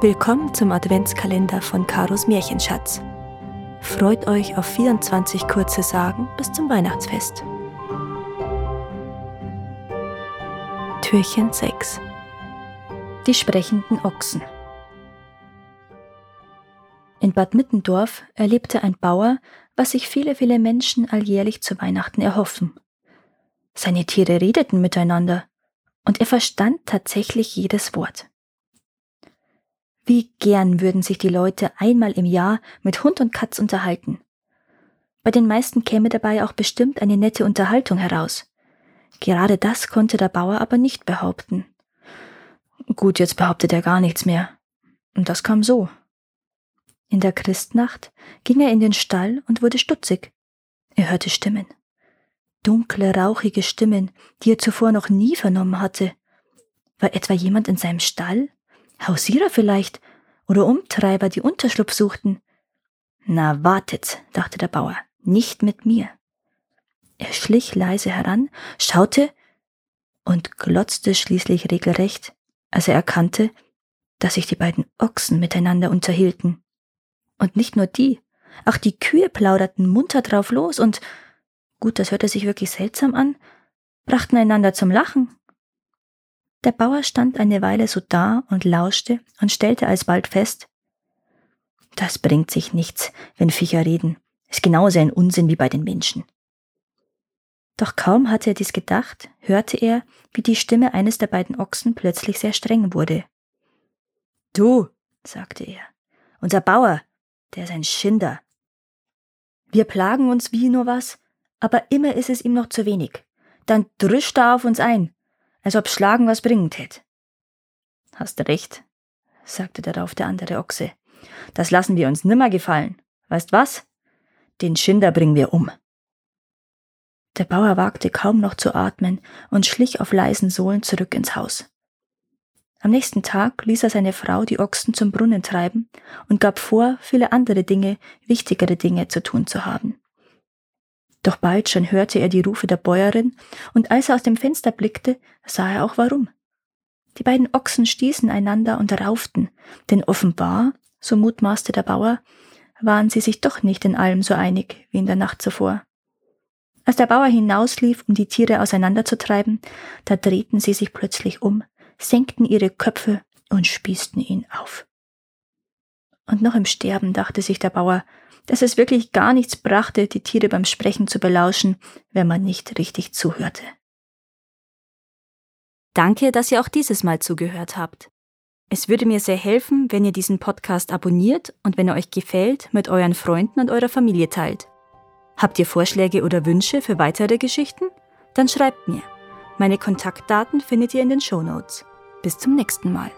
Willkommen zum Adventskalender von Karos Märchenschatz. Freut euch auf 24 kurze Sagen bis zum Weihnachtsfest. Türchen 6 Die sprechenden Ochsen In Bad Mittendorf erlebte ein Bauer, was sich viele, viele Menschen alljährlich zu Weihnachten erhoffen. Seine Tiere redeten miteinander und er verstand tatsächlich jedes Wort. Wie gern würden sich die Leute einmal im Jahr mit Hund und Katz unterhalten. Bei den meisten käme dabei auch bestimmt eine nette Unterhaltung heraus. Gerade das konnte der Bauer aber nicht behaupten. Gut, jetzt behauptet er gar nichts mehr. Und das kam so. In der Christnacht ging er in den Stall und wurde stutzig. Er hörte Stimmen. Dunkle, rauchige Stimmen, die er zuvor noch nie vernommen hatte. War etwa jemand in seinem Stall? Hausierer vielleicht oder Umtreiber, die Unterschlupf suchten. Na, wartet, dachte der Bauer, nicht mit mir. Er schlich leise heran, schaute und glotzte schließlich regelrecht, als er erkannte, dass sich die beiden Ochsen miteinander unterhielten. Und nicht nur die, auch die Kühe plauderten munter drauf los und, gut, das hörte sich wirklich seltsam an, brachten einander zum Lachen. Der Bauer stand eine Weile so da und lauschte und stellte alsbald fest, das bringt sich nichts, wenn Viecher reden, ist genauso ein Unsinn wie bei den Menschen. Doch kaum hatte er dies gedacht, hörte er, wie die Stimme eines der beiden Ochsen plötzlich sehr streng wurde. Du, sagte er, unser Bauer, der ist ein Schinder. Wir plagen uns wie nur was, aber immer ist es ihm noch zu wenig. Dann drischt er auf uns ein als ob Schlagen was bringen tät. Hast recht, sagte darauf der andere Ochse. Das lassen wir uns nimmer gefallen. Weißt was? Den Schinder bringen wir um. Der Bauer wagte kaum noch zu atmen und schlich auf leisen Sohlen zurück ins Haus. Am nächsten Tag ließ er seine Frau die Ochsen zum Brunnen treiben und gab vor, viele andere Dinge, wichtigere Dinge zu tun zu haben. Doch bald schon hörte er die Rufe der Bäuerin, und als er aus dem Fenster blickte, sah er auch warum. Die beiden Ochsen stießen einander und rauften, denn offenbar, so mutmaßte der Bauer, waren sie sich doch nicht in allem so einig wie in der Nacht zuvor. Als der Bauer hinauslief, um die Tiere auseinanderzutreiben, da drehten sie sich plötzlich um, senkten ihre Köpfe und spießten ihn auf. Und noch im Sterben dachte sich der Bauer, dass es wirklich gar nichts brachte, die Tiere beim Sprechen zu belauschen, wenn man nicht richtig zuhörte. Danke, dass ihr auch dieses Mal zugehört habt. Es würde mir sehr helfen, wenn ihr diesen Podcast abonniert und wenn er euch gefällt, mit euren Freunden und eurer Familie teilt. Habt ihr Vorschläge oder Wünsche für weitere Geschichten? Dann schreibt mir. Meine Kontaktdaten findet ihr in den Show Notes. Bis zum nächsten Mal.